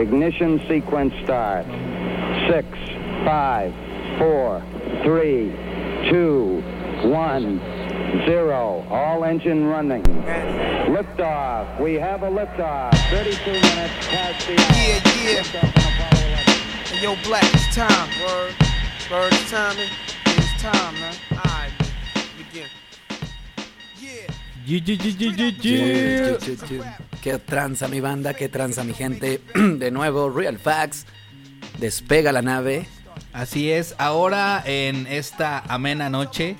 Ignition sequence start. Six, five, four, three, two, one, zero. All engine running. Liftoff. We have a liftoff. 32 minutes past the hour. Yeah, yeah. Liftoff on Apollo 11. Hey, yo, Black, it's time. Word. Word, it's timing. It's time, man. Qué tranza mi banda, qué tranza mi gente. De nuevo, Real Facts. Despega la nave. Así es, ahora en esta amena noche,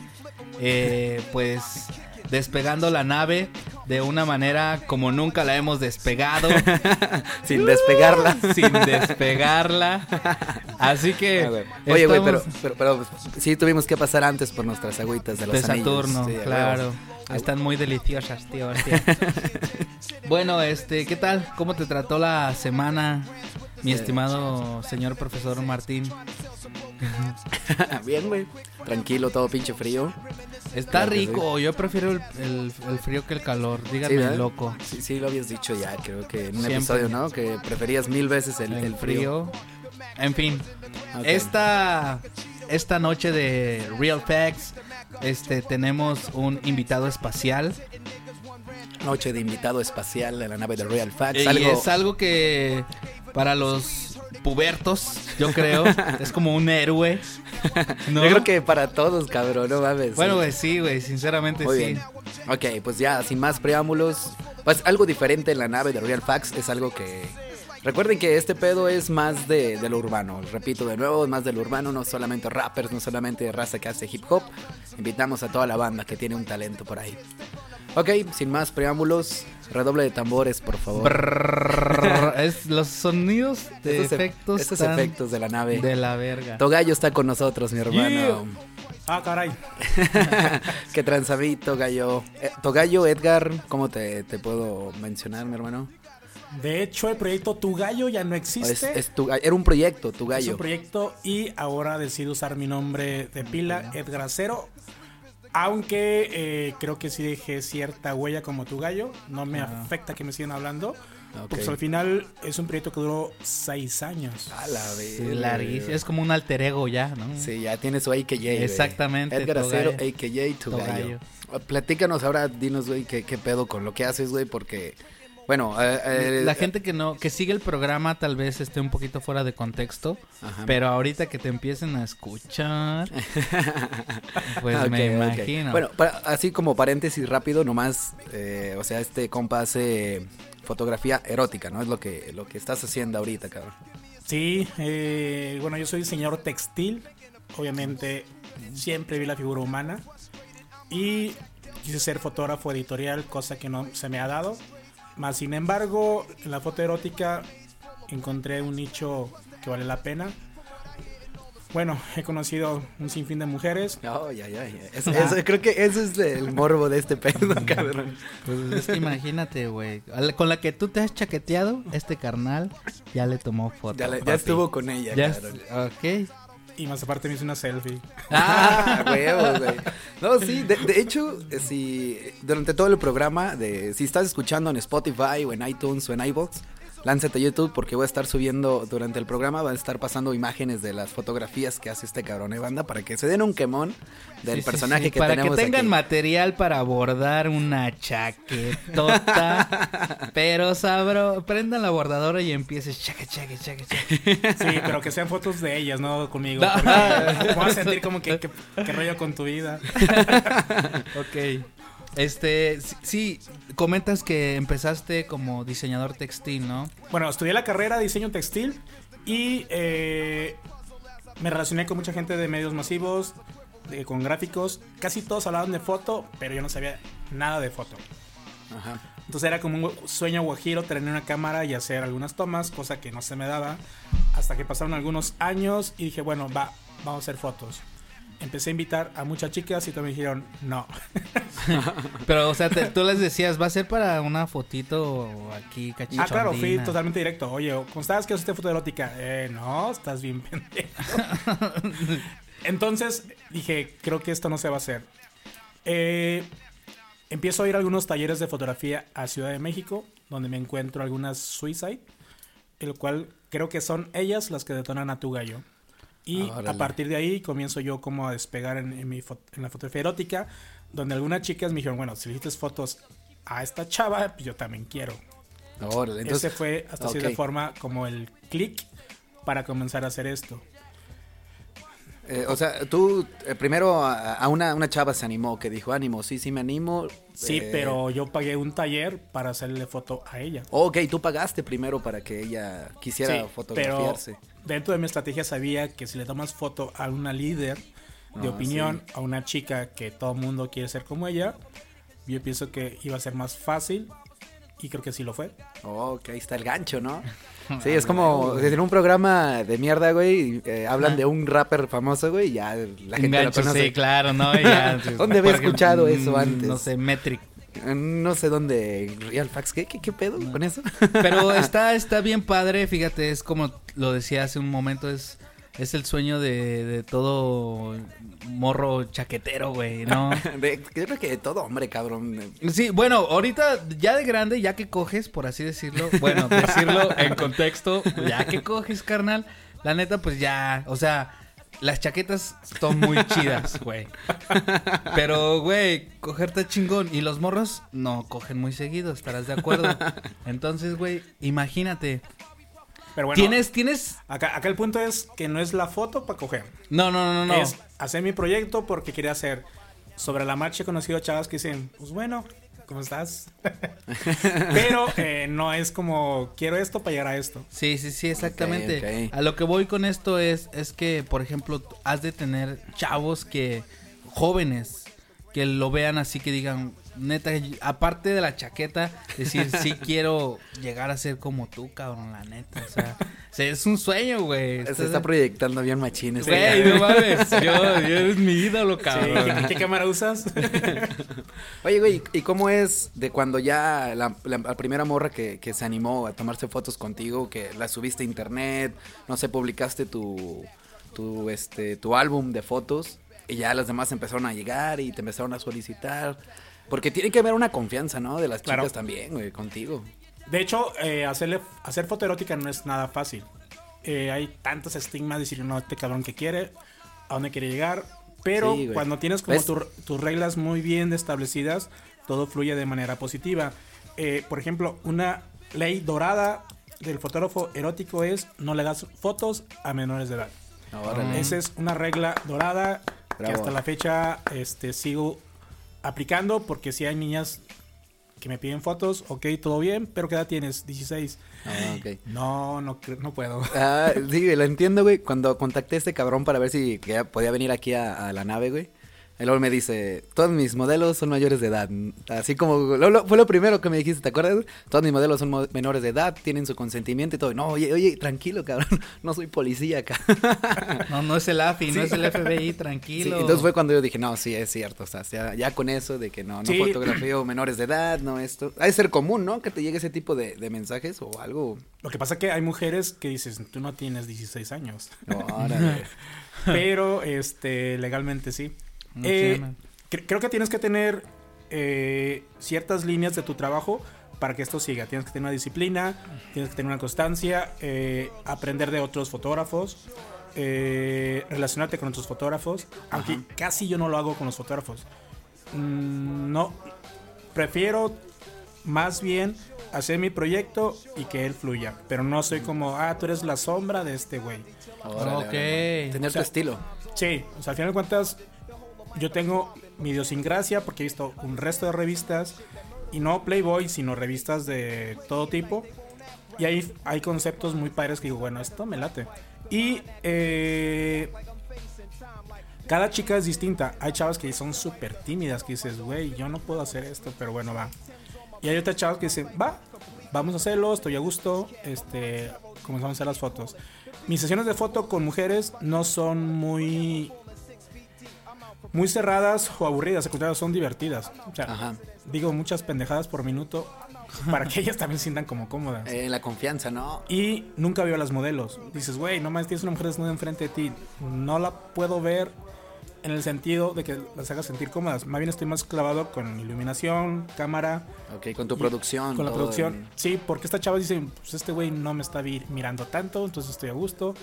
eh, pues despegando la nave de una manera como nunca la hemos despegado, Sin despegarla. sin despegarla. Así que... Oye, güey, pero, pero, pero sí tuvimos que pasar antes por nuestras agüitas de los De. Saturno, Sí, claro. Están muy deliciosas, tío. hostia. bueno, este, ¿qué tal? ¿Cómo te trató la semana, mi Eh. estimado señor profesor Martín? Bien, güey. Tranquilo, todo pinche frío. Está Claro rico, yo prefiero el, el- el frío que el calor, díganme loco. Sí, sí, lo habías dicho ya, creo que en un Siempre. episodio, ¿no? Que preferías mil veces el, El, frío. frío. En fin, esta, esta noche de Real Facts, este, tenemos un invitado espacial. Noche de invitado espacial de la nave de Real Facts. Y algo... es algo que para los pubertos, yo creo, es como un héroe. ¿no? Yo creo que para todos, cabrón, no mames. Bueno, güey, sí, güey, sinceramente Muy sí. bien. Ok, pues ya, sin más preámbulos. Pues algo diferente en la nave de Real Facts es algo que. Recuerden que este pedo es más de, de lo urbano. Repito de nuevo, es más de lo urbano, no solamente rappers, no solamente raza que hace hip hop. Invitamos a toda la banda que tiene un talento por ahí. Ok, sin más preámbulos, redoble de tambores, por favor. Es los sonidos de Esos e- efectos esos tan efectos de la nave. de la verga. Togallo está con nosotros, mi hermano. Ah, caray. que transaví, Togallo. Eh, Togallo, Edgar, ¿cómo te, te puedo mencionar, mi hermano? De hecho, el proyecto Tu Gallo ya no Es, existe. es tu- era un proyecto, tu Es gallo. un proyecto y ahora decido usar mi nombre de pila, Edgar Acero. Aunque eh, creo que sí dejé cierta huella como tu gallo. No me afecta que me sigan hablando. Ok. Pues al final es un proyecto que duró seis años. A la vez. Sí, larguísimo. Es como un alter ego ya, ¿no? Sí, ya tiene su AKJ. Exactamente, Edgar Acero. AKJ, tu gallo. Platícanos ahora, dinos, güey, qué, qué pedo con lo que haces, güey, porque, bueno, eh, eh, La gente que no, que sigue el programa tal vez esté un poquito fuera de contexto, Ajá. pero ahorita que te empiecen a escuchar, pues Ok, me imagino. Bueno, para- así como paréntesis rápido, nomás, eh, o sea, este compa hace fotografía erótica, ¿no? Es lo que, lo que estás haciendo ahorita, cabrón. Sí, eh, bueno, yo soy diseñador textil. Obviamente siempre vi la figura humana. Y quise ser fotógrafo editorial, cosa que no se me ha dado. Más sin embargo, en la foto erótica encontré un nicho que vale la pena. Bueno, he conocido un sinfín de mujeres. Ya, ya. Es- eso- creo que eso es el morbo de este pedo, cabrón. Pues es que imagínate, güey. Con la que tú te has chaqueteado, este carnal ya le tomó foto. Ya, le- ya papi. estuvo con ella, Ya cabrón. es- ok. Y más aparte me hice una selfie. Ah, huevo, güey. No, sí, de, de hecho, eh, si durante todo el programa, de si estás escuchando en Spotify o en iTunes o en iVoox, lánzate a YouTube porque voy a estar subiendo durante el programa, van a estar pasando imágenes de las fotografías que hace este cabrón de banda para que se den un quemón del Sí, personaje sí, que para tenemos que tengan aquí. material para abordar una chaquetota. pero sabro, prendan la bordadora y empieces chaque, chaque, chaque, chaque. Sí, pero que sean fotos de ellas, no conmigo. No. Voy a sentir como que, que, que rollo con tu vida. Ok. Este, sí, comentas que empezaste como diseñador textil, ¿no? Bueno, estudié la carrera de diseño textil y eh, me relacioné con mucha gente de medios masivos, de- con gráficos. Casi todos hablaban de foto, pero yo no sabía nada de foto. Ajá. Entonces era como un sueño guajiro tener una cámara y hacer algunas tomas, cosa que no se me daba. Hasta que pasaron algunos años y dije, bueno, va, vamos a hacer fotos. Empecé a invitar a muchas chicas y me dijeron, no. Pero, o sea, te- tú les decías, va a ser para una fotito aquí, Ah, cachichondina. claro, fui totalmente directo. Oye, ¿cómo estás? ¿Qué haces foto erótica? Eh, no, estás bien pendejo. Entonces dije, creo que esto no se va a hacer. Eh, empiezo a ir a algunos talleres de fotografía a Ciudad de México, donde me encuentro algunas Suicide. el cual creo que son ellas las que detonan a tu gallo. Y Órale. a partir de ahí comienzo yo como a despegar en, en mi en la fotografía erótica, donde algunas chicas me dijeron, bueno, si le hiciste fotos a esta chava, pues yo también quiero. Órale, entonces, Ese fue hasta ok. cierta forma como el clic para comenzar a hacer esto. Eh, o sea, tú eh, primero a, a una, una chava se animó, que dijo, ánimo, sí, sí me animo. Sí, eh, pero yo pagué un taller para hacerle foto a ella. Ok, tú pagaste primero para que ella quisiera Sí, fotografiarse. Pero dentro de mi estrategia sabía que si le tomas foto a una líder de Ah, opinión, a una chica que todo el mundo quiere ser como ella, yo pienso que iba a ser más fácil y creo que sí lo fue. Ok, ahí está el gancho, ¿no? Sí, es como en un programa de mierda, güey, eh, hablan de un rapper famoso, güey, y ya la gente lo Engancho, conoce. sí, claro, ¿no? Ya, ¿Dónde había escuchado eso mm, antes? No sé, Metric. Eh, No sé dónde, Real Facts, ¿qué, qué, qué pedo con eso? Pero está, está bien padre, fíjate, es como lo decía hace un momento, es, es el sueño de, de todo morro chaquetero, güey, ¿no? De- creo que de todo hombre, cabrón. Sí, bueno, ahorita ya de grande, ya que coges, por así decirlo, bueno, decirlo en contexto, ya que coges, carnal, la neta, pues ya, o sea, las chaquetas son muy chidas, güey. Pero, güey, coger está chingón. Y los morros no cogen muy seguido, estarás de acuerdo. Entonces, güey, imagínate. Pero bueno, tienes, tienes. acá, acá el punto es que no es la foto para coger. No, no, no, no. Es hacer mi proyecto porque quería hacer sobre la marcha he conocido a chavas que dicen, pues bueno, ¿cómo estás? Pero eh, no es como, quiero esto para llegar a esto. Sí, sí, sí, exactamente. A lo que voy con esto es, es que, por ejemplo, has de tener chavos que, jóvenes, que lo vean así, que digan, neta, aparte de la chaqueta, decir, sí quiero llegar a ser como tú, cabrón, la neta. O sea, o sea, es un sueño, güey. Se está proyectando bien machín. este Güey, no mames, yo, yo eres mi ídolo, Sí, cabrón. ¿qué, qué cámara usas? Oye, güey, ¿y cómo es de cuando ya la, la- la primera morra que, que se animó a tomarse fotos contigo, que la subiste a internet, no sé, publicaste tu, tu, este, tu álbum de fotos y ya las demás empezaron a llegar y te empezaron a solicitar? Porque tiene que haber una confianza, ¿no? De las chicas Claro. también, güey, contigo. De hecho, eh, hacerle, hacer foto erótica no es nada fácil. Eh, hay tantos estigmas de decir, no, este cabrón que quiere, a dónde quiere llegar. Pero Sí, cuando tienes como tu- tus reglas muy bien establecidas, todo fluye de manera positiva. Eh, por ejemplo, una ley dorada del fotógrafo erótico es no le hagas fotos a menores de edad. Órale. Esa es una regla dorada que hasta la fecha este, sigo aplicando porque si hay niñas que me piden fotos, ok, todo bien, pero ¿qué edad tienes? 16. Ah, ok. No, no, no puedo. Ah, sí, lo entiendo, güey. Cuando contacté a este cabrón para ver si podía venir aquí a, a la nave, güey. Él luego me dice, todos mis modelos son mayores de edad. Así como, lo- lo- fue lo primero que me dijiste, ¿te acuerdas? Todos mis modelos son mo- menores de edad, tienen su consentimiento y todo. No, oye, oye, tranquilo, cabrón. No soy policía acá. No, no es el AFI, no es el FBI, Sí, tranquilo. entonces fue cuando yo dije, no, sí, es cierto. O sea, ya, ya con eso de que no, no Sí. fotografío menores de edad, no esto. Ha de ser común, ¿no? Que te llegue ese tipo de, de mensajes o algo. Lo que pasa es que hay mujeres que dices, tú no tienes 16 años. No. Pero este legalmente sí. No Eh, sé, man. cre- creo que tienes que tener eh, ciertas líneas de tu trabajo para que esto siga. Tienes que tener una disciplina, tienes que tener una constancia, eh, aprender de otros fotógrafos, eh, relacionarte con otros fotógrafos. Aunque casi yo no lo hago con los fotógrafos. Mm, no, prefiero más bien hacer mi proyecto y que él fluya. Pero no soy como, ah, tú eres la sombra de este güey. Ok. Tener O sea, tu estilo. Sí, o sea, al final de cuentas, yo tengo mi idiosincrasia porque he visto un resto de revistas, y no Playboy, sino revistas de todo tipo. Y ahí hay conceptos muy padres que digo, bueno, esto me late. Y eh, cada chica es distinta. Hay chavas que son súper tímidas, que dices, güey, yo no puedo hacer esto, pero bueno, va. Y hay otras chavas que dicen, va, vamos a hacerlo, estoy a gusto, este, comenzamos a hacer las fotos. Mis sesiones de foto con mujeres no son muy muy cerradas o aburridas, contrario, son divertidas. O sea, Ajá. digo muchas pendejadas por minuto para que ellas también se sientan como cómodas. Eh, la confianza, ¿no? Y nunca veo a las modelos. Dices, güey, no más tienes una mujer desnuda enfrente de ti. No la puedo ver en el sentido de que las hagas sentir cómodas. Más bien estoy más clavado con iluminación, cámara, Ok, con tu producción. con la producción. el- Sí, porque esta chava dice, pues este güey no me está mirando tanto, entonces estoy a gusto.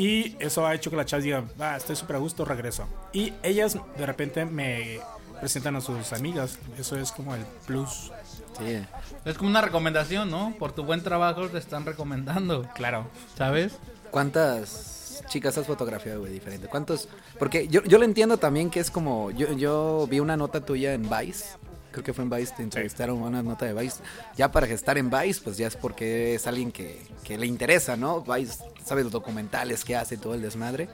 Y eso ha hecho que la chava diga, ah, estoy súper a gusto, regreso. Y ellas de repente me presentan a sus amigas. Eso es como el plus. Sí. Es como una recomendación, ¿no? Por tu buen trabajo te están recomendando, Claro. ¿sabes? ¿Cuántas chicas has fotografiado, güey, diferente? ¿Cuántos? Porque yo, yo lo entiendo también que es como... Yo, yo vi una nota tuya en Vice. Creo que fue en Vice, te entrevistaron una nota de Vice. Ya para estar en Vice, pues ya es porque es alguien que, le interesa, ¿no? Vice, sabes, los documentales que hace, todo el desmadre.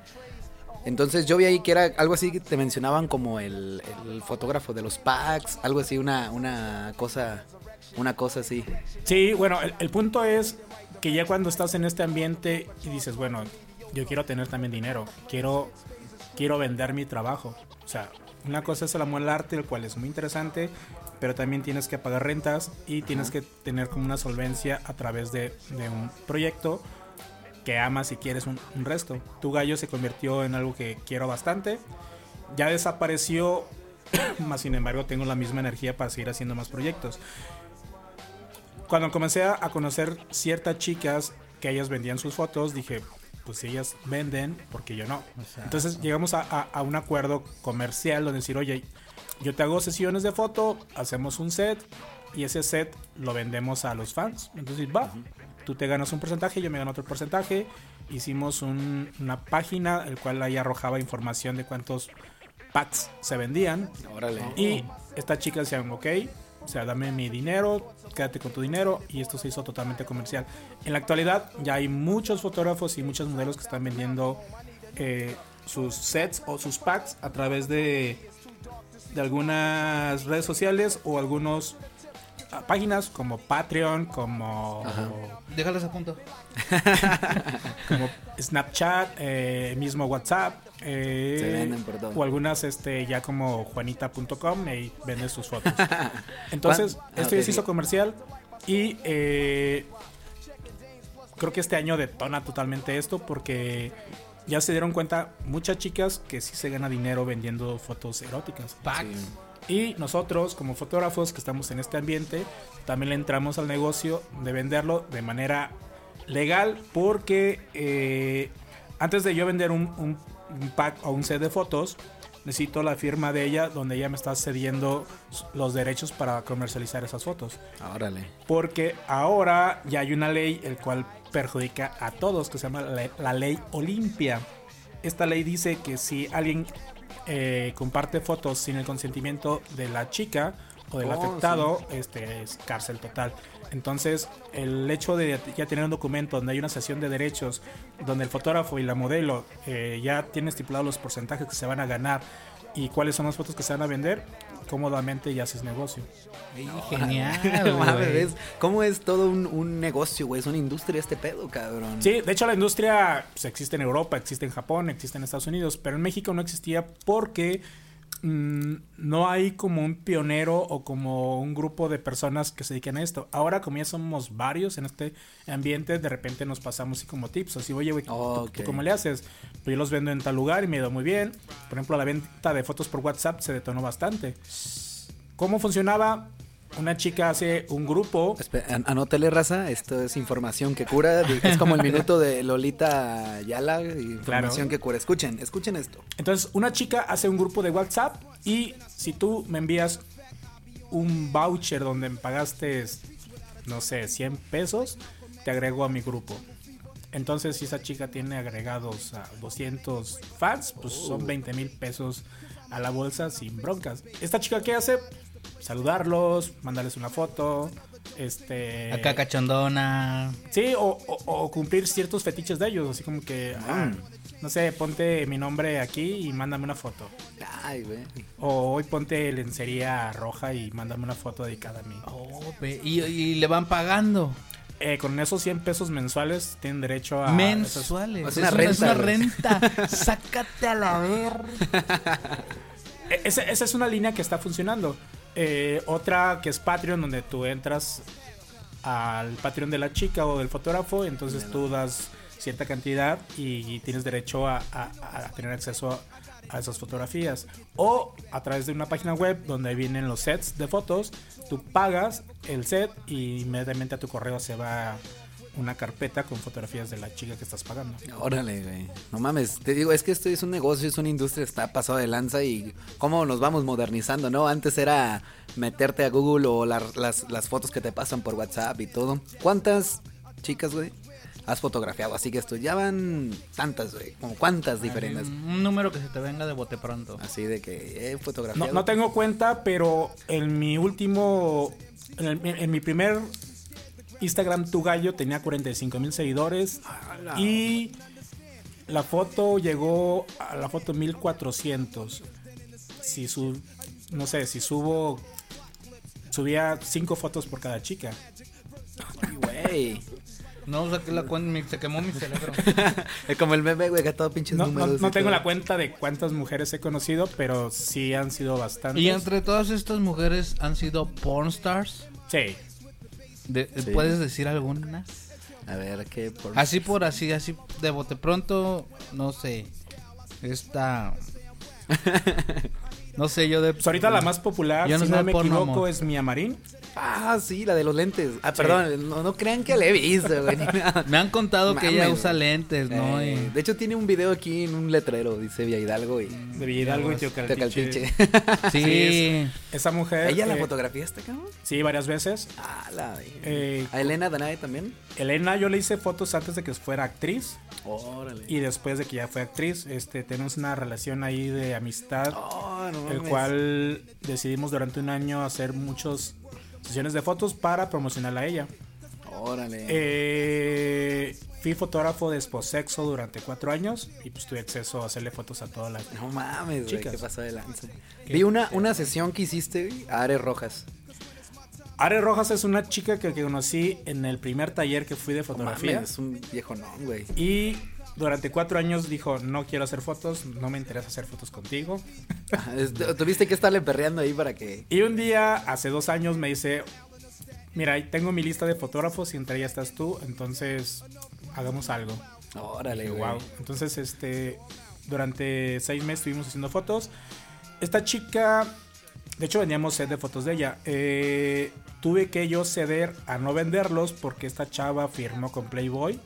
Entonces yo vi ahí que era algo así que te mencionaban como el, fotógrafo de los packs, algo así, una, una cosa, una cosa así. Sí, bueno, el, el punto es que ya cuando estás en este ambiente y dices, bueno, yo quiero tener también dinero, quiero, quiero vender mi trabajo. O sea, una cosa es el amor al arte, el cual es muy interesante, pero también tienes que pagar rentas y tienes que tener como una solvencia a través de, de un proyecto que amas y quieres un, un resto. Tu gallo se convirtió en algo que quiero bastante. Ya desapareció, más sin embargo tengo la misma energía para seguir haciendo más proyectos cuando comencé a conocer ciertas chicas que ellas vendían sus fotos, dije, pues si ellas venden, porque yo no. Entonces llegamos a, a- a un acuerdo comercial donde decir, oye, yo te hago sesiones de foto, hacemos un set y ese set lo vendemos a los fans. Entonces va, tú te ganas un porcentaje, yo me gano otro porcentaje. Hicimos un- una página, el cual ahí arrojaba información de cuántos packs se vendían. Órale. Y estas chicas decían, ok, o sea, dame mi dinero, quédate con tu dinero. Y esto se hizo totalmente comercial. En la actualidad ya hay muchos fotógrafos y muchos modelos que están vendiendo eh, sus sets o sus packs a través de, de algunas redes sociales o algunas páginas como Patreon, como, Déjalos a punto. como Snapchat, eh, mismo WhatsApp. eh, Se venden por todo. O algunas este, ya como juanita.com y vendes sus fotos. Entonces, ¿Cuán- ah, esto ya se hizo comercial y eh, creo que este año detona totalmente esto porque ya se dieron cuenta muchas chicas que sí se gana dinero vendiendo fotos eróticas. Packs. Y nosotros, como fotógrafos que estamos en este ambiente, también le entramos al negocio de venderlo de manera legal, porque eh, antes de yo vender un, un- un pack o un set de fotos, necesito la firma de ella donde ella me está cediendo los derechos para comercializar esas fotos. Órale. Porque ahora ya hay una ley el cual perjudica a todos, que se llama la, la ley Olimpia. Esta ley dice que si alguien eh, comparte fotos sin el consentimiento de la chica o del Oh, afectado, este es cárcel total. Entonces, el hecho de ya tener un documento donde hay una sesión de derechos, donde el fotógrafo y la modelo eh, ya tienen estipulados los porcentajes que se van a ganar y cuáles son las fotos que se van a vender, cómodamente ya haces negocio. Ey, genial, No mames. ¿Cómo es todo un, un negocio, güey? Es una industria este pedo, cabrón. Sí, de hecho la industria pues, existe en Europa, existe en Japón, existe en Estados Unidos, pero en México no existía porque mm, no hay como un pionero o como un grupo de personas que se dediquen a esto. Ahora como ya somos varios en este ambiente, de repente nos pasamos así como tips, así, oye, güey, ¿tú- Ok. ¿tú cómo le haces? Pues yo los vendo en tal lugar y me ha ido muy bien. Por ejemplo, la venta de fotos por WhatsApp se detonó bastante. ¿Cómo funcionaba? Una chica hace un grupo Espe- an- Anótele, raza. Esto es información que cura. Es como el minuto de Lolita Yala. Información Claro. que cura. Escuchen, escuchen esto. Entonces, una chica hace un grupo de WhatsApp y si tú me envías un voucher donde me pagaste, no sé, 100 pesos, te agrego a mi grupo. Entonces, si esa chica tiene agregados a 200 fans, pues son 20 mil pesos a la bolsa sin broncas. ¿Esta chica qué hace? Saludarlos, mandarles una foto, este... Acá cachondona. Sí, o, o- o cumplir ciertos fetiches de ellos, así como que, ah, no sé, ponte mi nombre aquí y mándame una foto. Ay, güey. O hoy ponte lencería roja y mándame una foto dedicada a mí. Oh, ve- y, y le van pagando. Eh, con esos 100 pesos mensuales tienen derecho a... Mensuales. Es una es renta, una güey. renta. Sácate a la ver. Eh, esa, esa es una línea que está funcionando. Eh, otra que es Patreon, donde tú entras al Patreon de la chica o del fotógrafo, entonces tú das cierta cantidad y, tienes derecho a, a- a tener acceso a esas fotografías. O a través de una página web donde vienen los sets de fotos, tú pagas el set y inmediatamente a tu correo se va una carpeta con fotografías de la chica que estás pagando. Órale, güey. No mames, te digo, es que esto es un negocio, es una industria, está pasado de lanza y cómo nos vamos modernizando, ¿no? Antes era meterte a Google o la- las, las fotos que te pasan por WhatsApp y todo. ¿Cuántas chicas, güey, has fotografiado? Así que esto, ya van tantas, güey. Como cuántas diferentes. Un número que se te venga de bote pronto. Así de que he fotografiado. No, no tengo cuenta, pero en mi último. En, el- en mi primer Instagram Tu Gallo tenía 45 mil seguidores. Y la foto llegó a la foto 1400. Si su. No sé, si subo. Subía 5 fotos por cada chica. Ay, Güey. No saqué la cuenta, se quemó mi cerebro. Es como el meme, güey, que todo pinches No, no- números. no y tengo todo. la cuenta de cuántas mujeres he conocido, pero sí han sido bastantes. y entre todas estas mujeres han sido porn stars. Sí. De- Sí. ¿Puedes decir alguna? A ver, ¿qué? Por... Así por así, así de bote pronto, no sé. Esta. No sé, yo de. Pues ahorita la más popular, Yo no si no me porno, equivoco, amor. es Mia Marín. Ah, sí, la de los lentes. Ah, perdón, no, no crean que le he visto, güey. Me han contado que ella usa güey. lentes, ¿no? Eh, Y- De hecho, tiene un video aquí en un letrero, dice Villa Hidalgo y De Villalgo y Teocaltiche. Teocaltiche. Sí. Esa mujer. ¿Ella la eh, fotografiaste, cabrón? Sí, varias veces. Ah, la Eh, ¿A Elena Danae también? Elena, yo le hice fotos antes de que fuera actriz. Órale. Y después de que ya fue actriz, este, tenemos una relación ahí de amistad. Oh, no el cual decidimos durante un año hacer muchas sesiones de fotos para promocionarla a ella. Órale. Eh, fui fotógrafo de Esposexo durante cuatro años y pues tuve acceso a hacerle fotos a toda la... no mames, güey, qué pasó de lanza. Vi una, una sesión que hiciste, a Ares Rojas. Are Rojas es una chica que, que conocí en el primer taller que fui de No fotografía. mames, es un viejo no, güey. Y durante cuatro años dijo, no quiero hacer fotos, no me interesa hacer fotos contigo. Ah, Tuviste que estarle perreando ahí para que... Y un día, hace dos años, me dice, mira, tengo mi lista de fotógrafos y entre ellas estás tú, entonces hagamos algo. Órale, güey. wow. Entonces, este, durante seis meses estuvimos haciendo fotos. Esta chica, de hecho, veníamos set de fotos de ella. Eh, tuve que yo ceder a no venderlos porque esta chava firmó con Playboy.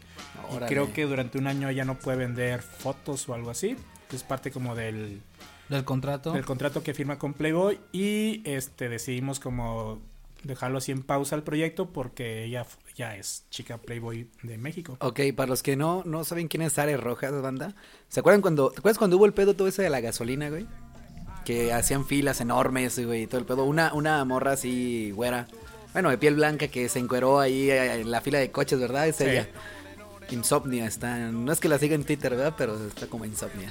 Y creo que durante un año ella no puede vender fotos o algo así. Es parte como del, Del contrato. del contrato que firma con Playboy. Y este decidimos como dejarlo así en pausa el proyecto porque ella ya es chica Playboy de México. Ok, para los que no, no saben quién es Ares Rojas, banda. ¿Se acuerdan cuando, ¿te acuerdas cuando hubo el pedo todo ese de la gasolina, güey? Que hacían filas enormes, güey, y todo el pedo. Una, una morra así, güera. Bueno, de piel blanca que se encueró ahí eh, en la fila de coches, ¿verdad? Es Sí. ella. Insomnia está. No es que la siga en Twitter, ¿verdad? Pero está como insomnia.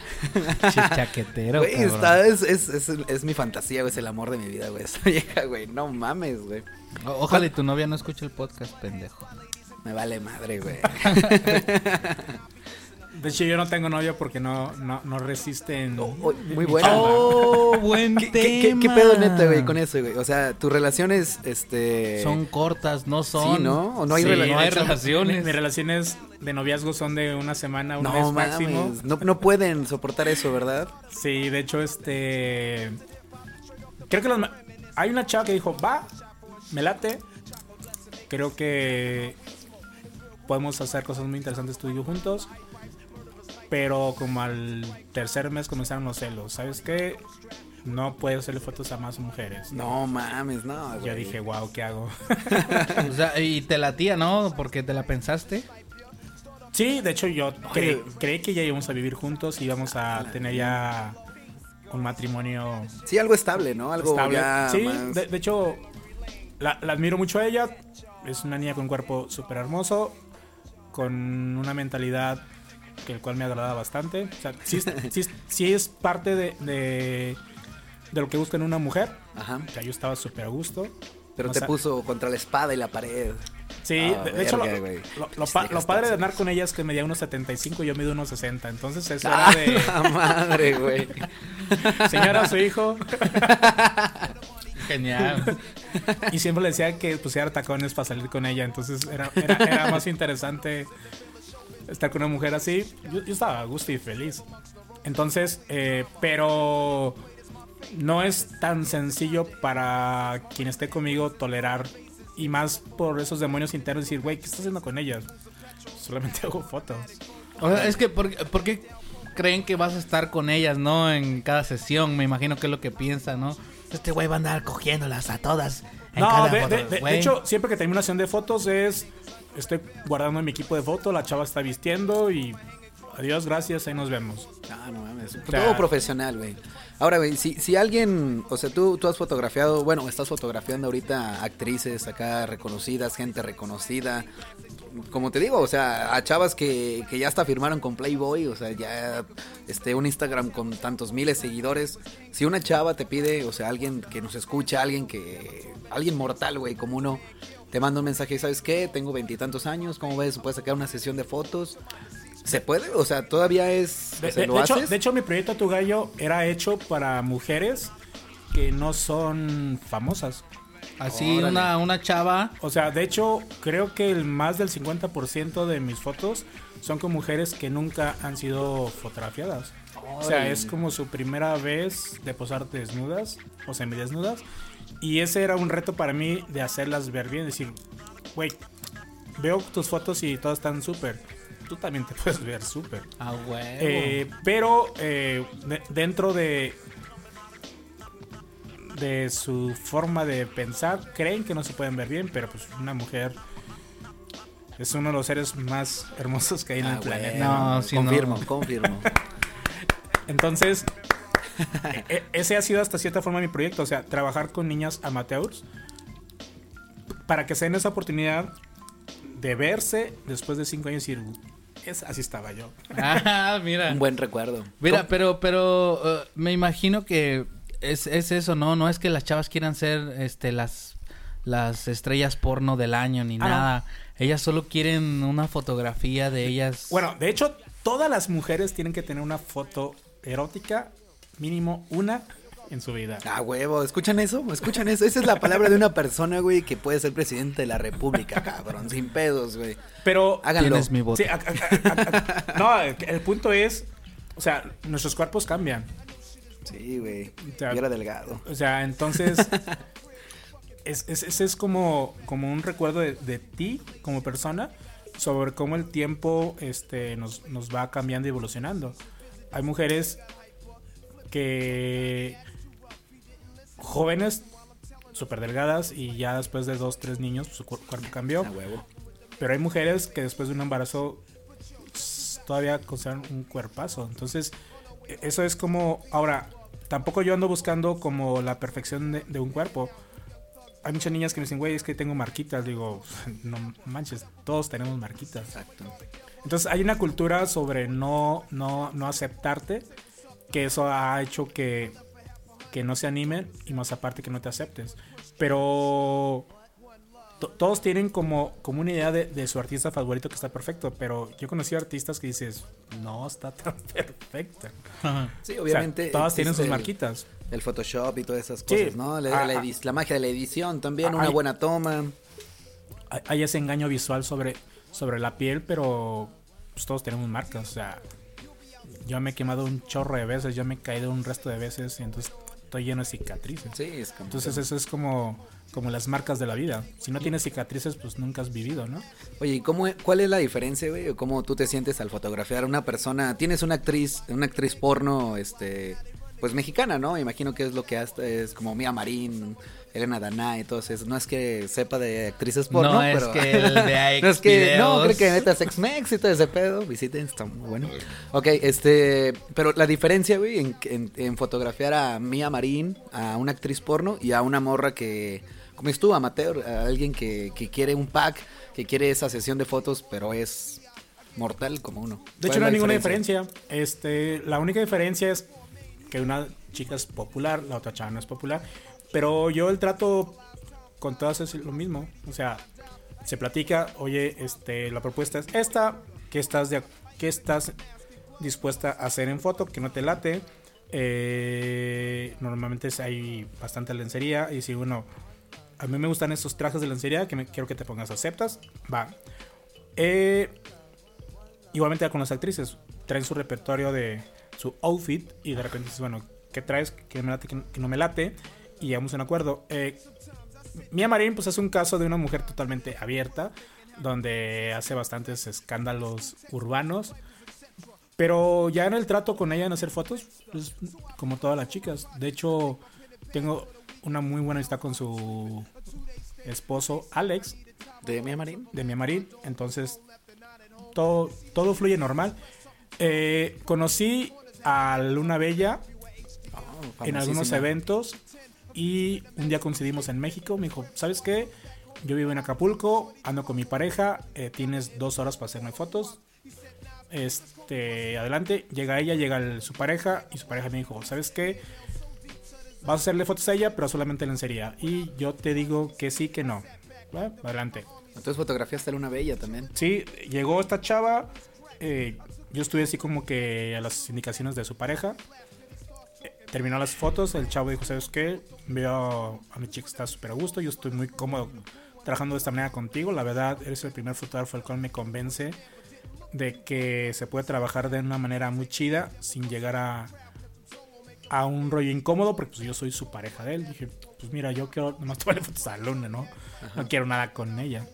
Chichaquetero, Güey, está, es, es, es, es mi fantasía, güey, es el amor de mi vida, güey. Esa vieja, güey. No mames, güey. O- Ojalá y tu novia no escuche el podcast, pendejo. Me vale madre, güey. De hecho, yo no tengo novio porque no, no, no resisten. Oh, oh, muy buena. Oh, buen ¿Qué, qué, qué- tema. qué pedo neta, güey, con eso, güey? O sea, tus relaciones, este... Son cortas, no son. Sí, ¿no? O no hay Sí, rela- no hay relaciones. mi- Mis relaciones de noviazgo son de una semana, un No mes mames, máximo. no, no pueden soportar eso, ¿verdad? Sí, de hecho, este. Creo que los ma- hay una chava que dijo, va, me late. Creo que podemos hacer cosas muy interesantes tú y yo juntos. Pero como al tercer mes comenzaron los celos. ¿Sabes qué? No puedo hacerle fotos a más mujeres. No mames, no, güey. Yo dije, wow, ¿qué hago? O sea, y te latía, ¿no? Porque te la pensaste. Sí, de hecho yo cre- creí que ya íbamos a vivir juntos y íbamos a tener ya un matrimonio Sí, algo estable, ¿no? Algo estable. ya sí, más- de, de hecho la, la admiro mucho a ella. Es una niña con un cuerpo súper hermoso, con una mentalidad que el cual me agrada bastante. O sea, sí, sí- sí es parte de, de, de lo que busco en una mujer. Ajá. O sea, yo estaba súper a gusto. Pero O te sea, puso contra la espada y la pared. Sí, Ah, de, de hecho, lo, lo- lo pa- Viejas lo padre de andar con ella es que medía unos 75 y yo mido unos 60. Entonces, eso Ah, era de. la madre, güey. Señora, su hijo. Genial. Y siempre le decía que pusiera tacones para salir con ella. Entonces era, era, era más interesante estar con una mujer así. Yo, yo estaba a gusto y feliz. Entonces, eh, pero no es tan sencillo para quien esté conmigo tolerar y más por esos demonios internos decir, güey, ¿qué estás haciendo con ellas? Solamente hago fotos. O sea, es que, ¿por, por qué creen que vas a estar con ellas, no? En cada sesión, me imagino que es lo que piensan, ¿no? Este güey va a andar cogiéndolas a todas. En No, cada de, foto. de- de- de Güey. hecho, siempre que termino una sesión de fotos es, estoy guardando mi equipo de foto, la chava está vistiendo y adiós, gracias, ahí nos vemos. Ah, no mames. sea- Todo profesional, güey. Ahora, güey, si, si alguien, o sea, tú, tú has fotografiado, bueno, estás fotografiando ahorita actrices acá reconocidas, gente reconocida. Como te digo, o sea, a chavas que, que ya hasta firmaron con Playboy, o sea, ya este, un Instagram con tantos miles de seguidores. Si una chava te pide, o sea, alguien que nos escucha, alguien que, alguien mortal, güey, como uno, te manda un mensaje, ¿sabes qué? Tengo veintitantos años, ¿cómo ves? ¿Puedes sacar una sesión de fotos? ¿Se puede? O sea, todavía es... De, o sea, de- ¿lo de hecho, haces? de hecho, mi proyecto Tu Gallo era hecho para mujeres que no son famosas. Así, Órale. una, una chava. O sea, de hecho, creo que el más del 50% de mis fotos son con mujeres que nunca han sido fotografiadas. O sea, es como su primera vez de posar desnudas o semidesnudas. Y ese era un reto para mí de hacerlas ver bien. Decir, güey, veo tus fotos y todas están súper. Tú también te puedes ver súper. Ah, güey. Eh, pero eh, de- dentro de de su forma de pensar creen que no se pueden ver bien, pero pues una mujer es uno de los seres más hermosos que hay en Ah, el planeta. No, ¿no? sí, confirmo, no. confirmo. Entonces, e- ese ha sido hasta cierta forma mi proyecto, o sea, trabajar con niñas amateurs para que se den esa oportunidad de verse después de cinco años y decir, "Es- así estaba yo. Ah, mira. Un buen recuerdo. Mira, pero, pero eh, me imagino que es, es eso, ¿no? No es que las chavas quieran ser este las las estrellas porno del año ni Ah, no. nada. Ellas solo quieren una fotografía de ellas. Bueno, de hecho, todas las mujeres tienen que tener una foto erótica, mínimo una en su vida. Ah, huevo, ¿escuchan eso? ¿Escuchan eso? Esa es la palabra de una persona, güey, que puede ser presidente de la república, cabrón, sin pedos, güey. Pero Háganlo. Tienes mi voto. Sí, a- a- a- a- no, el punto es, o sea, nuestros cuerpos cambian. Sí, güey. sea, Yo era delgado. O sea, entonces, es, es, ese es como, como un recuerdo de, de ti como persona sobre cómo el tiempo este, nos, nos va cambiando y evolucionando. Hay mujeres que jóvenes, súper delgadas y ya después de dos, tres niños su cuer- cuerpo cambió. A huevo. Pero hay mujeres que después de un embarazo todavía conservan un cuerpazo. Entonces, e- eso es como. Ahora, tampoco yo ando buscando como la perfección de, de un cuerpo. Hay muchas niñas que me dicen, güey, es que tengo marquitas. Digo, no manches, todos tenemos marquitas. Exacto. Entonces, hay una cultura sobre no, no, no aceptarte, que eso ha hecho que, que no se animen y más aparte que no te aceptes. Pero to- todos tienen como, como una idea de, de su artista favorito que está perfecto, pero yo conocí artistas que dices, no está tan perfecta. Sí, O sea, obviamente. todas tienen sus el- marquitas. El Photoshop y todas esas Sí. cosas, ¿no? La, Ah, la ah. la magia de la edición también, Ah, una hay- buena toma. Hay- Hay ese engaño visual sobre, sobre la piel, pero pues, todos tenemos marcas. O sea, yo me he quemado un chorro de veces, yo me he caído un resto de veces y entonces estoy lleno de cicatrices. Sí, es como. Entonces eso es como, como las marcas de la vida. Si no tienes cicatrices, pues nunca has vivido, ¿no? Oye, ¿y cómo, ¿cuál es la diferencia, güey? ¿O cómo tú te sientes al fotografiar a una persona? Tienes una actriz, una actriz porno, este, pues mexicana, ¿no? Me imagino que es lo que hace, es como Mía Marín, Elena Daná y todo eso. No es que sepa de actrices porno, No es pero... que el de no es que, no, creo que neta Sex-Mex y todo ese pedo. Visiten, está muy bueno. Ok, este, pero la diferencia, güey, en, en- en fotografiar a Mía Marín, a una actriz porno y a una morra que, como es tú, amateur, a alguien que, que quiere un pack, que quiere esa sesión de fotos, pero es mortal como uno. De ¿Cuál hecho, es no hay ninguna diferencia. Este, la única diferencia es que una chica es popular, la otra chava no es popular. Pero yo el trato con todas es lo mismo. O sea, se platica, oye, este, la propuesta es esta, ¿qué estás, de, qué estás dispuesta a hacer en foto? Que no te late. Eh, normalmente hay bastante lencería. Y si uno, a mí me gustan estos trajes de lencería, que quiero que te pongas, ¿aceptas? Va. Eh, Igualmente con las actrices, traen su repertorio de, su outfit y de repente dices, bueno, ¿qué traes? ¿Qué me late? ¿Qué que no me late? Y llegamos a un acuerdo. Eh, Mia Marín, pues es un caso de una mujer totalmente abierta, donde hace bastantes escándalos urbanos. Pero ya en el trato con ella en hacer fotos, pues como todas las chicas. De hecho, tengo una muy buena amistad con su esposo Alex, ¿De Mia Marín? de Mia Marín. Entonces, todo, todo fluye normal. Eh, conocí a Luna Bella Oh, en algunos eventos y un día coincidimos en México. Me dijo, ¿sabes qué? Yo vivo en Acapulco, ando con mi pareja, eh, tienes dos horas para hacerme fotos. Este, adelante, llega ella, llega el- su pareja y su pareja me dijo, ¿sabes qué? Vas a hacerle fotos a ella, pero solamente lencería. Y yo te digo que sí, que no. ¿Va? Adelante. Entonces fotografiaste a Luna Bella también. Sí, llegó esta chava. eh, yo estuve así como que a las indicaciones de su pareja. Terminó las fotos. El chavo dijo: ¿Sabes qué? Veo a mi chica está súper a gusto. Yo estoy muy cómodo trabajando de esta manera contigo. La verdad, eres el primer fotógrafo el cual me convence de que se puede trabajar de una manera muy chida sin llegar a, a un rollo incómodo. Porque pues, yo soy su pareja de él. Dije: Pues mira, yo quiero nomás tomarle fotos a Luna, ¿no? No quiero nada con ella.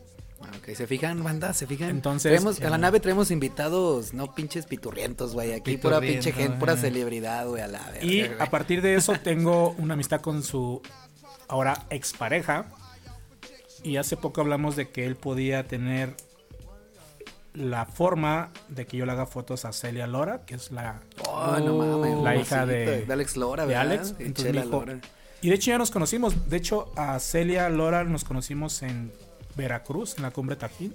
Ah, Ok, se fijan, banda, se fijan. Entonces, Traemos- a la nave traemos invitados, no pinches piturrientos, güey. Aquí pura pinche gente, pura eh. celebridad, güey, a la verga, Y a partir de eso tengo una amistad con su ahora expareja. Y hace poco hablamos de que él podía tener la forma de que yo le haga fotos a Celia Lora, que es la, Oh, no mames, la hija de, de Alex Lora, de ¿verdad? Alex. Y Entonces dijo- Lora. y de hecho ya nos conocimos. De hecho, a Celia Lora nos conocimos en Veracruz, en la cumbre Tajín.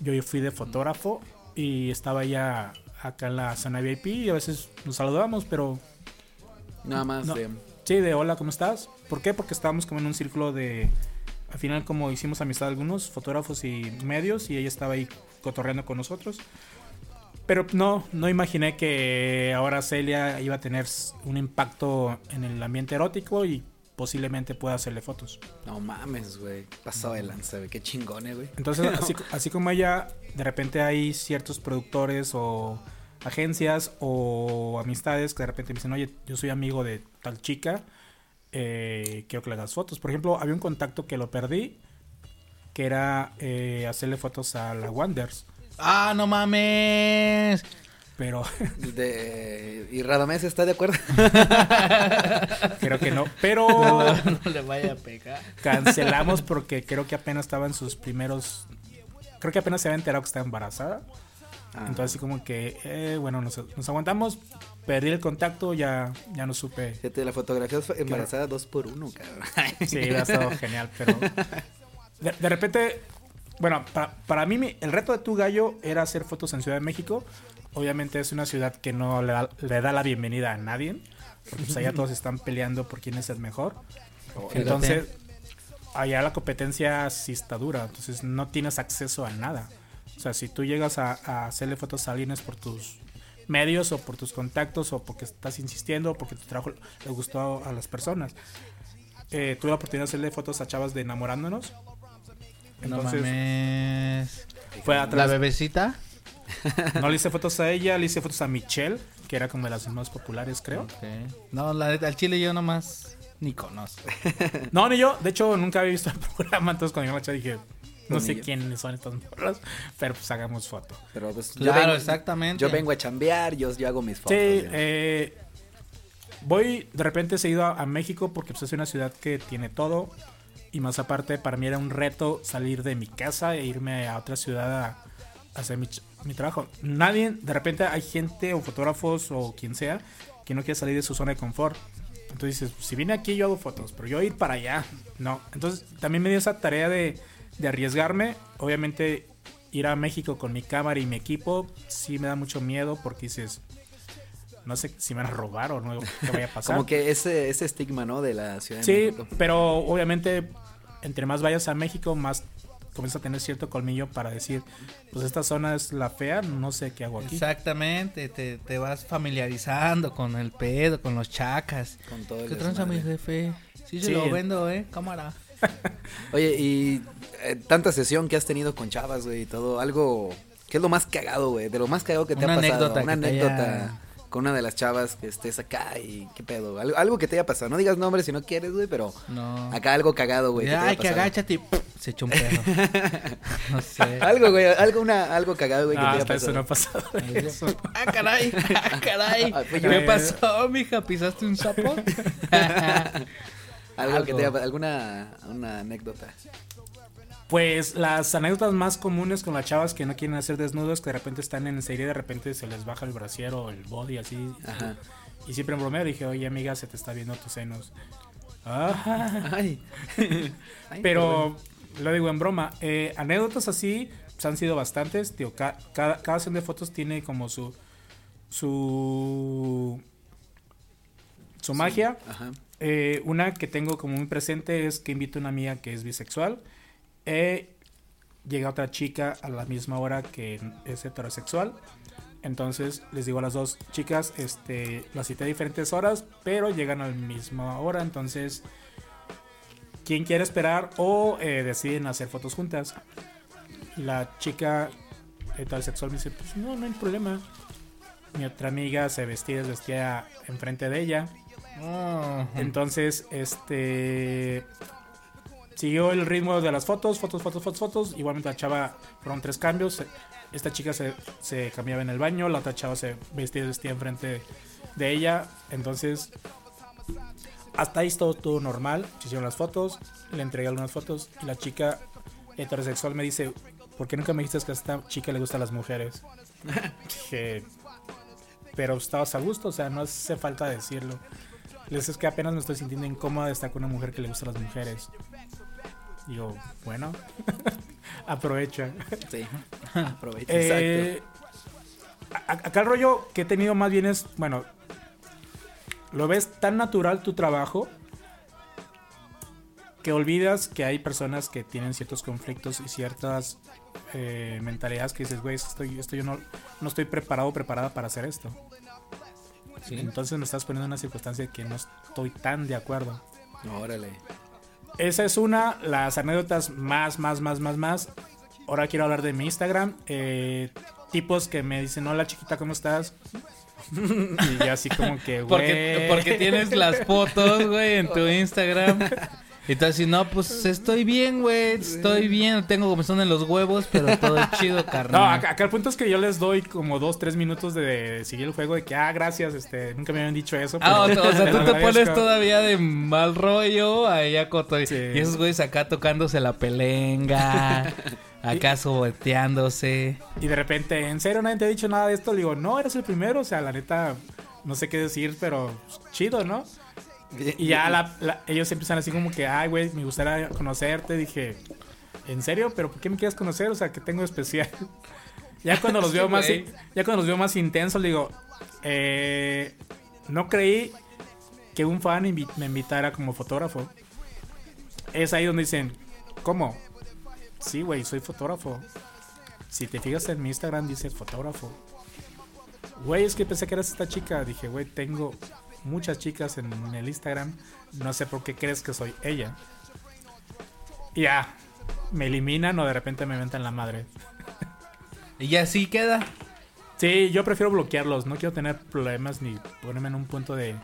Yo fui de fotógrafo y estaba ella acá en la zona VIP y a veces nos saludamos, pero Nada más No. de... Sí, de hola, ¿cómo estás? ¿Por qué? Porque estábamos como en un círculo de... Al final como hicimos amistad algunos fotógrafos y medios y ella estaba ahí cotorreando con nosotros. Pero no, no imaginé que ahora Celia iba a tener un impacto en el ambiente erótico y posiblemente pueda hacerle fotos. No mames, güey. Pasado de lanza, güey. Qué chingone, güey. Entonces, así, así como ella, de repente hay ciertos productores o agencias o amistades que de repente me dicen, oye, yo soy amigo de tal chica, eh, quiero que le hagas fotos. Por ejemplo, había un contacto que lo perdí, que era eh, hacerle fotos a la Wonders, ¡Ah, no mames! Pero De... ¿Y Radamés está de acuerdo? creo que no. Pero No le vaya a pegar. cancelamos porque creo que apenas estaba en sus primeros... Creo que apenas se había enterado que estaba embarazada. Ah. Entonces así como que, eh, bueno, nos, nos aguantamos, perdí el contacto, ya, ya no supe. Fíjate, la fotografía embarazada dos por uno, cabrón. Sí, hubiera estado genial, pero... De, de repente, bueno, pa- para mí mi- el reto de tu gallo era hacer fotos en Ciudad de México. Obviamente es una ciudad que no le da, le da la bienvenida a nadie. Porque pues allá todos están peleando por quién es el mejor. Entonces, allá la competencia sí está dura. Entonces no tienes acceso a nada. O sea, si tú llegas a, a hacerle fotos a alguien es por tus medios o por tus contactos o porque estás insistiendo o porque tu trabajo le gustó a las personas. Eh, tuve la oportunidad de hacerle fotos a chavas de enamorándonos. No Entonces, mames. fue ¿La atrás. bebecita? No le hice fotos a ella, le hice fotos a Michelle, que era como de las más populares, creo. No, la al chile yo nomás ni conozco. No, ni yo. De hecho, nunca había visto el programa. Entonces, cuando yo me eché, dije, no sé yo. quiénes son estas morras, pero pues hagamos foto. Pero pues yo Claro, vengo- exactamente. Yo vengo a chambear, yo, yo hago mis fotos. Sí, eh, voy de repente seguido a, a México porque pues, es una ciudad que tiene todo. Y más aparte, para mí era un reto salir de mi casa e irme a otra ciudad a, a hacer mi, mi trabajo. Nadie, de repente hay gente o fotógrafos o quien sea que no quiere salir de su zona de confort. Entonces dices, si vine aquí yo hago fotos, pero yo ir para allá, no. Entonces también me dio esa tarea de, de arriesgarme. Obviamente ir a México con mi cámara y mi equipo sí me da mucho miedo porque dices, no sé si me van a robar o no, qué vaya a pasar. Como que ese, ese estigma, ¿no? De la Ciudad de Sí, México. pero obviamente entre más vayas a México, más comienzas a tener cierto colmillo para decir, pues esta zona es la fea, no sé qué hago aquí. Exactamente, te, te vas familiarizando con el pedo, con los chacas. Con todo el ¿Qué tranza mi jefe? Sí, se Sí. lo vendo, eh, cámara. Oye, y eh, tanta sesión que has tenido con chavas, güey, y todo, algo... ¿Qué es lo más cagado, güey? De lo más cagado que te Una ha pasado. anécdota Una anécdota. haya- con una de las chavas que estés acá y qué pedo. Algo, algo que te haya pasado. No digas nombres si no quieres, güey, pero No. acá algo cagado, güey. Ay, haya que pasado. agáchate y ¡pum! se echó un pedo. no sé. Algo, güey, algo, una, algo cagado, güey, que Ah, te hasta haya eso no pasado. ha pasado. eso. Ah, caray. Ah, caray. ¿Qué pasó, mija? ¿Pisaste un sapo? Algo, que te haya alguna una anécdota. Pues las anécdotas más comunes con las chavas que no quieren hacer desnudos, que de repente están en serie y de repente se les baja el brasier o el body así. Ajá. Y siempre en bromeo dije, oye amiga, se te está viendo tus senos. Ay. Ay, Pero lo digo en broma. eh, anécdotas así pues, han sido bastantes. Tío, ca- cada, cada sesión de fotos tiene como su su su magia. Ajá. Eh, una que tengo como muy presente es que invito a una amiga que es bisexual. Eh, llega otra chica a la misma hora que es heterosexual. Entonces les digo a las dos chicas, este, las cité a diferentes horas, pero llegan a la misma hora. Entonces, ¿quién quiere esperar o eh, deciden hacer fotos juntas? La chica heterosexual me dice, pues no, no hay problema. Mi otra amiga se vestía, vestía enfrente de ella. Entonces, este. Siguió el ritmo de las fotos, fotos, fotos, fotos, fotos. Igualmente la chava fueron tres cambios. Esta chica se, se cambiaba en el baño, la otra chava se vestía, vestía enfrente de ella. Entonces, hasta ahí todo, todo normal. Se hicieron las fotos, le entregué algunas fotos y la chica heterosexual me dice, ¿por qué nunca me dijiste que a esta chica le gustan las mujeres? Dije, pero estabas a gusto, o sea, no hace falta decirlo. Les es que apenas me estoy sintiendo incómoda de estar con una mujer que le gusta a las mujeres. Digo, bueno, aprovecha. Sí. Aprovecha. Eh, a- acá el rollo que he tenido más bien es, bueno, lo ves tan natural tu trabajo que olvidas que hay personas que tienen ciertos conflictos y ciertas eh, mentalidades que dices, güey, estoy, esto yo no, no estoy preparado o preparada para hacer esto. Entonces me estás poniendo en una circunstancia que no estoy tan de acuerdo. exacto. Órale. Esa es una, las anécdotas más, más, más, más, más. Ahora quiero hablar de mi Instagram. Eh, tipos que me dicen, hola chiquita, ¿cómo estás? y yo así como que, Porque, güey. porque tienes las fotos, güey, en tu Instagram. Y tú así, no, pues estoy bien, güey. Estoy bien. Tengo comezón en los huevos, pero todo chido, carnal. No, acá, acá el punto es que yo les doy como dos, tres minutos de seguir el juego de que, ah, gracias, este, nunca me habían dicho eso. Ah, o, sea, tú te pones agradezco". todavía de mal rollo, ahí a coto. Sí. Y esos güeyes acá tocándose la pelenga, acá soboteándose. Y de repente, ¿en serio nadie te ha dicho nada de esto? Le digo, no, eres el primero, o sea, la neta, no sé qué decir, pero chido, ¿no? Y ya la- la- ellos empiezan así como que, ay, güey, me gustaría conocerte. Dije, ¿en serio? ¿Pero por qué me quieres conocer? O sea, ¿qué tengo de especial? ya cuando los veo Sí, más, ya cuando los veo más intensos, le digo, eh, no creí que un fan invi- me invitara como fotógrafo. Es ahí donde dicen, ¿cómo? Sí, güey, soy fotógrafo. Si te fijas en mi Instagram, dice fotógrafo. Güey, es que pensé que eras esta chica. Dije, güey, tengo muchas chicas en el Instagram. No sé por qué crees que soy ella. Y ya, me eliminan o de repente me inventan la madre. Y así queda. Sí, yo prefiero bloquearlos. No quiero tener problemas ni ponerme en un punto de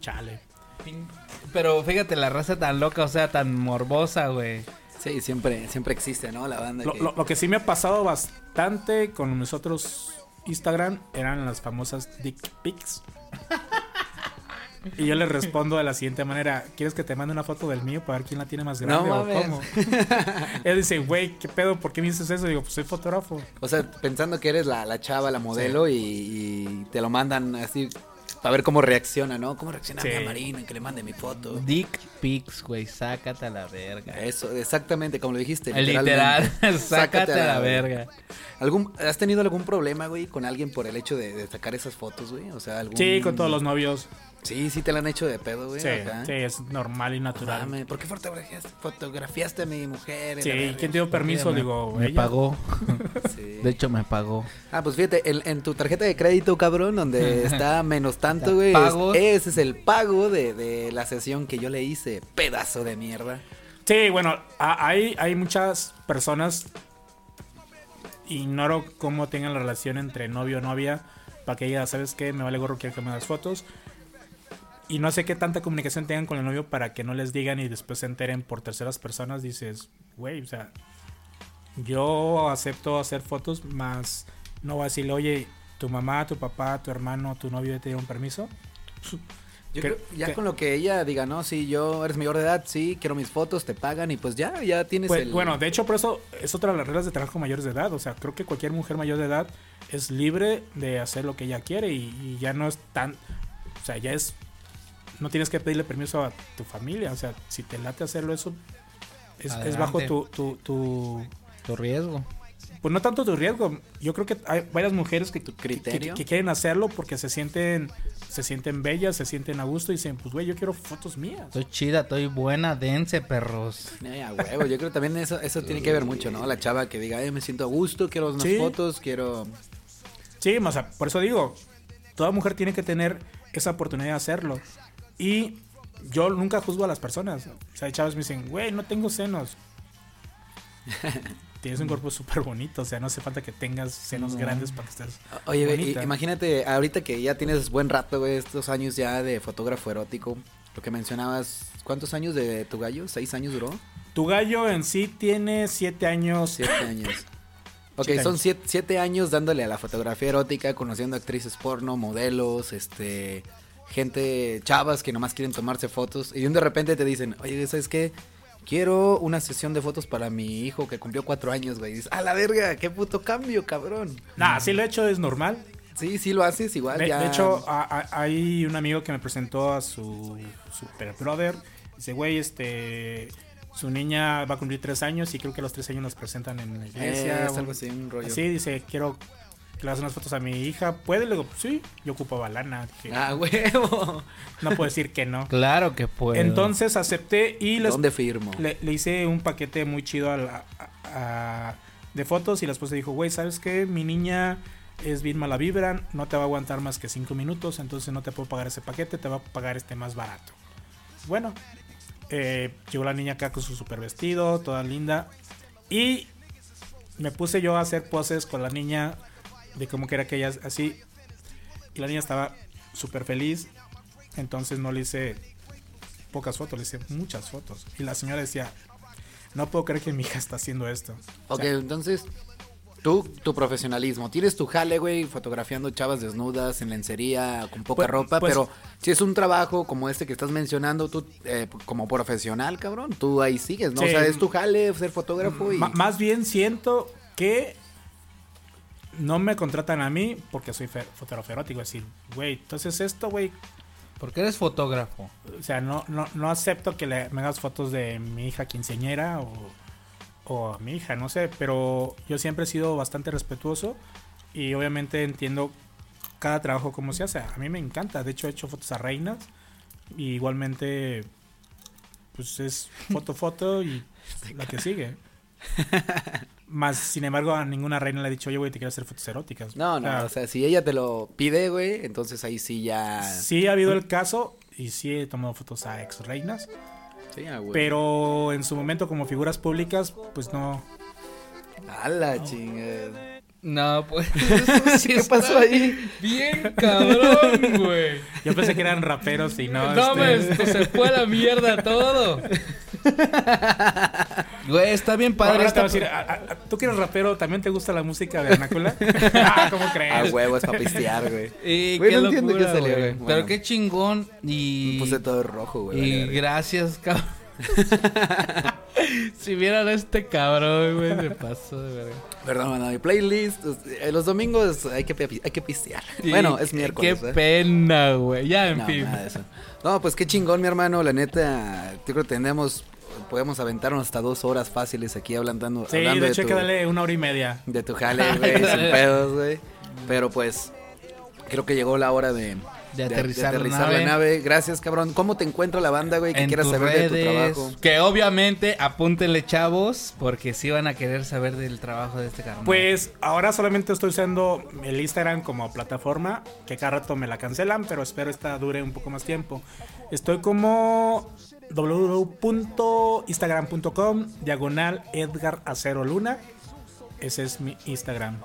chale. Pero fíjate, la raza tan loca, o sea, tan morbosa, güey. Sí, siempre, siempre existe, ¿no? La banda Lo, que... lo- lo que sí me ha pasado bastante con mis otros Instagram eran las famosas dick pics. Y yo les respondo de la siguiente manera: ¿Quieres que te mande una foto del mío para ver quién la tiene más grande No o mames. cómo? Él dice, güey, ¿qué pedo? ¿Por qué me dices eso? Digo, pues soy fotógrafo. O sea, pensando que eres la, la chava, la modelo y, y te lo mandan así para ver cómo reacciona, ¿no? ¿Cómo reacciona Sí. mi Marina que le mande mi foto? Dick pics, güey, sácate a la verga. Eso, exactamente, como lo dijiste. Literal, literalmente. sácate a la verga. ¿Algún, ¿Has tenido algún problema, güey, con alguien por el hecho de, de sacar esas fotos, güey? O sea, algún... Sí, con todos los novios. Sí, sí te la han hecho de pedo, güey. Sí, acá. sí, es normal y natural. Dame, ¿Por qué fotografiaste, fotografiaste a mi mujer? Sí, verga. ¿quién te dio permiso? me, Digo, me ella. pagó. Sí. De hecho, me pagó. Ah, pues fíjate, en, en tu tarjeta de crédito, cabrón, donde está menos tanto, güey. es-. Ese es el pago de, de la sesión que yo le hice. Pedazo de mierda. Sí, bueno, a- hay, hay muchas personas, ignoro cómo tengan la relación entre novio o novia, para que ella, ¿sabes qué? Me vale gorro, quiero que me das fotos. Y no sé qué tanta comunicación tengan con el novio para que no les digan y después se enteren por terceras personas. Dices, güey, o sea, yo acepto hacer fotos, más no voy a decirle, oye, tu mamá, tu papá, tu hermano, tu novio te dieron permiso. Yo creo- ya que- con lo que ella diga, no, sí, yo eres mayor de edad, sí, quiero mis fotos, te pagan y pues ya, ya tienes Pues, el... Bueno, de hecho, por eso es otra de las reglas de trabajo mayores de edad. O sea, creo que cualquier mujer mayor de edad es libre de hacer lo que ella quiere y, y ya no es tan. O sea, ya es. No tienes que pedirle permiso a tu familia. O sea, si te late hacerlo, eso es, es bajo tu, tu, tu- Tu riesgo. Pues no tanto tu riesgo. Yo creo que hay varias mujeres que, ¿Tu que- criterio? que- que quieren hacerlo porque se sienten se sienten bellas, se sienten a gusto y dicen, pues güey, yo quiero fotos mías. Estoy chida, estoy buena, dense, perros. Eh, a huevo, yo creo que también eso, eso tiene que ver mucho, ¿no? La chava que diga, eh, me siento a gusto, quiero unas Sí. fotos, quiero... Sí, o sea, por eso digo, toda mujer tiene que tener esa oportunidad de hacerlo. Y yo nunca juzgo a las personas. O sea, hay chavas me dicen, güey, no tengo senos. Tienes un cuerpo súper bonito, o sea, no hace falta que tengas senos No. grandes para que estés Oye, bonita. imagínate, ahorita que ya tienes buen rato, güey, estos años ya de fotógrafo erótico, lo que mencionabas, ¿cuántos años de tu gallo? ¿Seis años duró? Tu gallo en sí tiene siete años. Siete años. Ok, Siete son años. siete, siete años dándole a la fotografía erótica, conociendo actrices porno, modelos, este, gente, chavas que nomás quieren tomarse fotos y de repente te dicen, oye, ¿sabes qué? Quiero una sesión de fotos para mi hijo que cumplió cuatro años, güey. Y dices, a la verga, qué puto cambio, cabrón. Nah, sí lo he hecho, es normal. Sí, sí lo haces igual. De, ya. de hecho, a- a- hay un amigo que me presentó a su super brother. Dice, güey, este. Su niña va a cumplir tres años y creo que a los tres años nos presentan en la Eh, iglesia. es un- algo así, un rollo. Así, dice, quiero le hagas unas fotos a mi hija. ¿Puede? Le digo, sí, yo ocupaba lana. Dije, Ah, huevo. No puedo decir que no. Claro que puedo. Entonces acepté y les, ¿Dónde firmo? le, le hice un paquete muy chido a la- a- a- de fotos y la esposa dijo, güey, ¿sabes qué? Mi niña es bien mala vibra, no te va a aguantar más que cinco minutos, entonces no te puedo pagar ese paquete, te va a pagar este más barato. Bueno, eh, llegó la niña acá con su super vestido, toda linda, y me puse yo a hacer poses con la niña de cómo que era que ella así, y la niña estaba súper feliz, entonces no le hice pocas fotos, le hice muchas fotos. Y la señora decía, no puedo creer que mi hija está haciendo esto. O Ok, sea, entonces, tú, tu profesionalismo. Tienes tu jale, güey, fotografiando chavas desnudas en lencería, con poca Pues- ropa, pues- pero si es un trabajo como este que estás mencionando, tú, eh, como profesional, cabrón, tú ahí sigues, ¿no? Sí. O sea, es tu jale ser fotógrafo y... más bien siento que no me contratan a mí porque soy fe- fotógrafo erótico. Es decir, güey, entonces esto, güey, Porque eres fotógrafo. o sea, no, no, no acepto que le, me hagas fotos de mi hija quinceañera o, o a mi hija, no sé, pero yo siempre he sido bastante respetuoso y obviamente entiendo cada trabajo como se hace. A mí me encanta, de hecho he hecho fotos a reinas y igualmente pues es foto foto y la que sigue. Más, sin embargo, a ninguna reina le he dicho, oye, güey, te quiero hacer fotos eróticas. No, no, o sea, si ella te lo pide, güey, entonces ahí sí ya... Sí ha habido el caso y sí he tomado fotos a ex reinas. Sí, ah, güey. Pero en su momento como figuras públicas, pues no. A la chingada. No, pues. eso sí ¿Qué pasó ahí? Bien cabrón, güey. Yo pensé que eran raperos y no. No, este, me, esto se fue a la mierda todo. Güey, está bien padre. Ahora te esta- voy a decir, ¿a- a- ¿tú que eres rapero, también te gusta la música vernácula? ah, ¿cómo A crees? huevo, es para pistear, güey. Y Güey, qué no entiendo locura, qué salió, güey. güey. Pero qué chingón. Y. Puse todo rojo, güey. y vale, gracias, cabrón. si vieran a este cabrón, güey, se pasó de verga. Perdón, mano, mi playlist. eh, Los domingos hay que, hay que pistear. Bueno, es miércoles. Qué ¿eh? pena, güey. Ya, en No, fin. nada de eso. No, pues qué chingón, mi hermano. La neta, yo creo que tenemos. Podemos aventarnos hasta dos horas fáciles aquí hablando, Sí, hablando de hecho hay tu, que darle una hora y media. de tu jale, güey, sin pedos, güey. Pero pues, creo que llegó la hora de, De aterrizar la aterrizar nave. la nave. Gracias, cabrón. ¿Cómo te encuentra la banda, güey? Que en quiera tus saber redes, de tu trabajo. que obviamente apúntenle chavos, porque sí van a querer saber del trabajo de este carnal. Pues ahora solamente estoy usando el Instagram como plataforma, que cada rato me la cancelan, pero espero esta dure un poco más tiempo. Estoy como www.instagram.com diagonal Edgar Acero Luna. Ese es mi Instagram.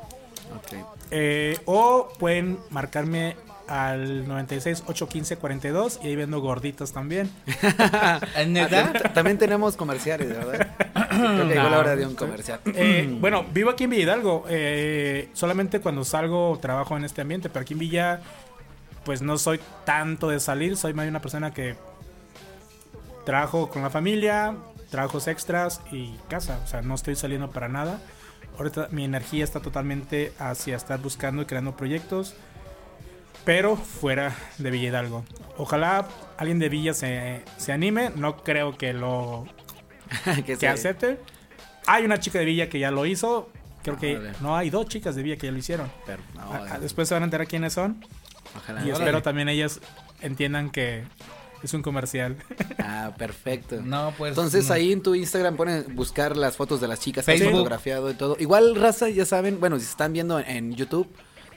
Ok. Eh, o pueden marcarme al 96 815 42 y ahí vendo gorditos también. ¿Es neta? Ah, También tenemos comerciales, ¿verdad? Creo que llegó la hora de un comercial. Eh, bueno, vivo aquí en Villa Hidalgo. eh, solamente cuando salgo trabajo en este ambiente, pero aquí en Villa pues no soy tanto de salir, soy más una persona que trabajo con la familia, trabajos extras y casa, o sea, no estoy saliendo para nada. Ahorita mi energía está totalmente hacia estar buscando y creando proyectos, pero fuera de Villa Hidalgo. Ojalá alguien de Villa se, se anime, no creo que lo que acepte. Hay una chica de Villa que ya lo hizo. Creo que no hay dos chicas de Villa que ya lo hicieron. pero, no, Ah, Después se van a enterar quiénes son. ojalá. Y espero también ellas entiendan que es un comercial. Ah, perfecto. No, pues. Entonces no. ahí en tu Instagram ponen buscar las fotos de las chicas que has fotografiado y todo. Igual, raza, ya saben, bueno, si están viendo en, YouTube,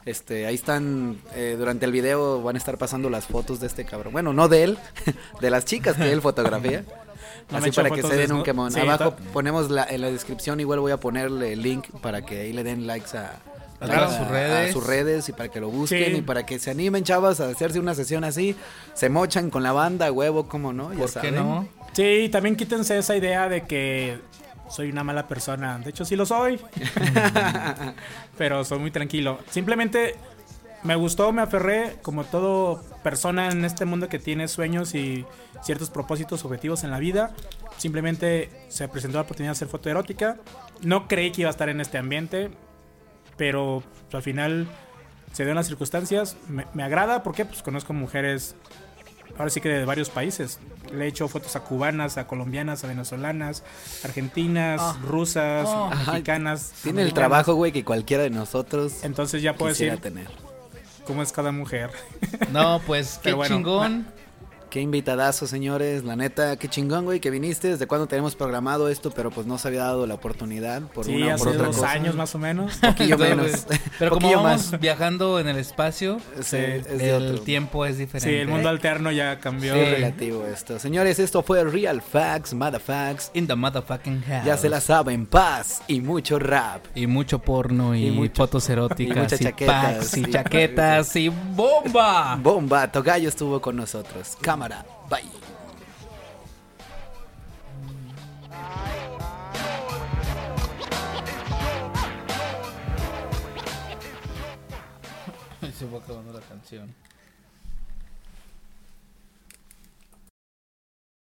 este, ahí están, eh, durante el video van a estar pasando las fotos de este cabrón. Bueno, no de él, de las chicas que él fotografía. No Así para que se den un quemón. Sí, Abajo ponemos la, en la descripción, igual voy a ponerle el link para que ahí le den likes a, A todas sus a redes. sus redes y para que lo busquen Sí. y para que se animen, chavas, a hacerse una sesión así. Se mochan con la banda, huevo, cómo no, ya ¿Por qué saben. no? Sí, también quítense esa idea de que soy una mala persona. De hecho, sí lo soy. Pero soy muy tranquilo. Simplemente me gustó, me aferré, como todo persona en este mundo que tiene sueños y ciertos propósitos, objetivos en la vida. Simplemente se presentó la oportunidad de hacer foto erótica. No creí que iba a estar en este ambiente, pero pues, al final se dieron las circunstancias. Me, me agrada porque pues, conozco mujeres ahora sí que de varios países. Le he hecho fotos a cubanas, a colombianas, a venezolanas, argentinas, rusas, Oh. mexicanas. Tiene el trabajo, güey, que cualquiera de nosotros Entonces ya puedo quisiera decir tener. cómo es cada mujer. No, pues qué bueno, chingón. Qué invitadazo, señores. La neta, qué chingón, güey, que viniste. Desde cuando tenemos programado esto, pero pues no se había dado la oportunidad por sí, una o hace por otra dos cosa. años más o menos. Poquillo menos. Pero como vamos más. viajando en el espacio, Sí, eh, es de el otro. tiempo es diferente. Sí, el mundo alterno ya cambió. Sí. Es relativo esto. Señores, esto fue Real Facts, Facts. In the motherfucking house. Ya se la saben, paz y mucho rap. Y mucho porno y, Y mucho- fotos eróticas y muchas y, chaquetas, packs y chaquetas y bomba. Bomba, Togallo estuvo con nosotros. Cámara, bye. Se fue acabando la canción.